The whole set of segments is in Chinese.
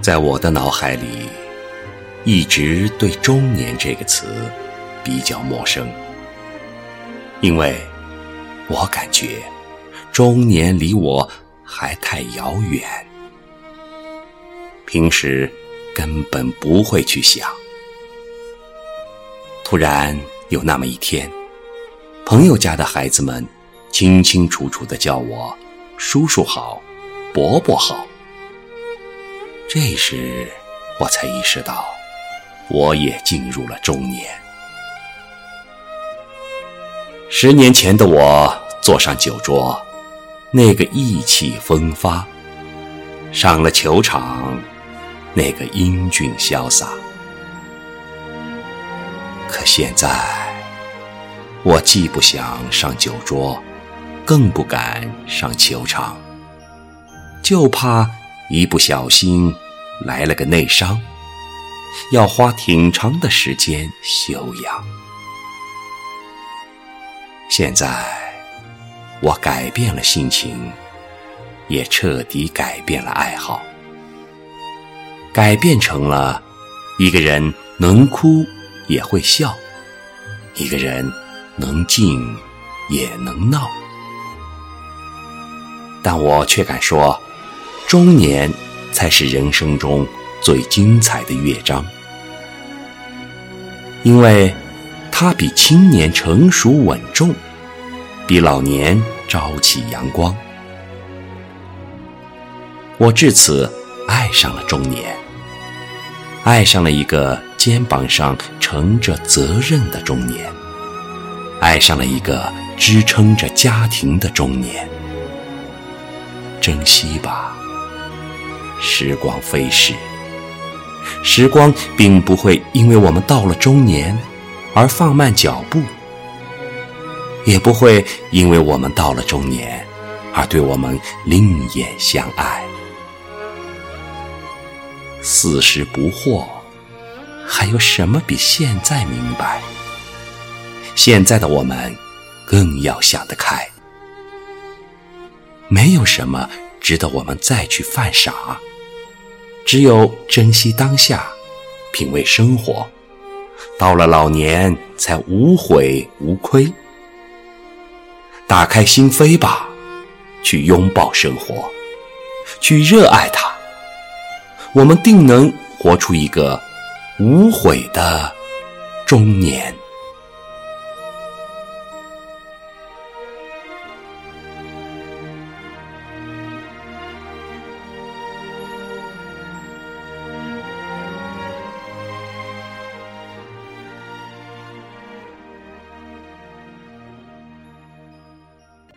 在我的脑海里，一直对“中年”这个词比较陌生，因为我感觉中年离我还太遥远，平时根本不会去想。突然有那么一天，朋友家的孩子们清清楚楚的叫我“叔叔好，伯伯好”。这时，我才意识到，我也进入了中年。十年前的我坐上酒桌，那个意气风发；上了球场，那个英俊潇洒。可现在，我既不想上酒桌，更不敢上球场，就怕。一不小心来了个内伤，要花挺长的时间休养。现在我改变了心情，也彻底改变了爱好，改变成了一个人能哭也会笑，一个人能静也能闹，但我却敢说。中年才是人生中最精彩的乐章，因为它比青年成熟稳重，比老年朝气阳光。我至此爱上了中年，爱上了一个肩膀上承着责任的中年，爱上了一个支撑着家庭的中年。珍惜吧。时光飞逝，时光并不会因为我们到了中年而放慢脚步，也不会因为我们到了中年而对我们另眼相爱。四十不惑，还有什么比现在明白？现在的我们更要想得开，没有什么值得我们再去犯傻。只有珍惜当下，品味生活，到了老年才无悔无亏。打开心扉吧，去拥抱生活，去热爱它，我们定能活出一个无悔的中年。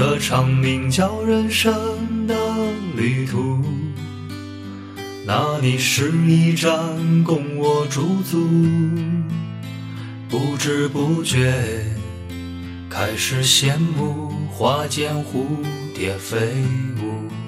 这场名叫人生的旅途，那里是一站供我驻足，不知不觉开始羡慕花间蝴蝶飞舞。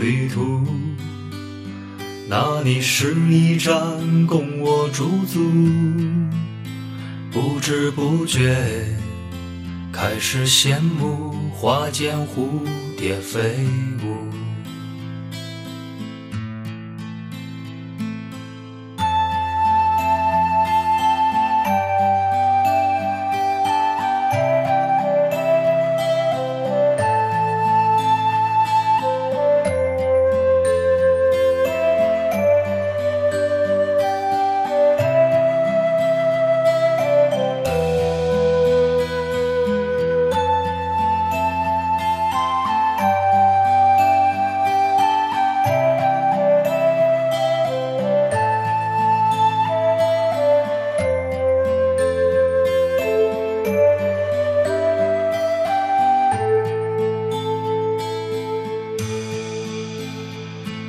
旅途。那里是一站供我驻足，不知不觉开始羡慕花间蝴蝶飞舞。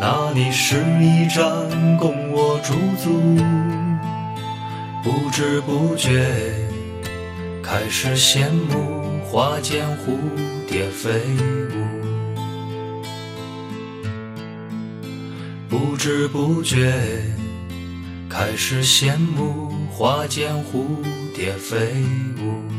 那里是一站供我驻足，不知不觉开始羡慕花间蝴蝶飞舞，不知不觉开始羡慕花间蝴蝶飞舞。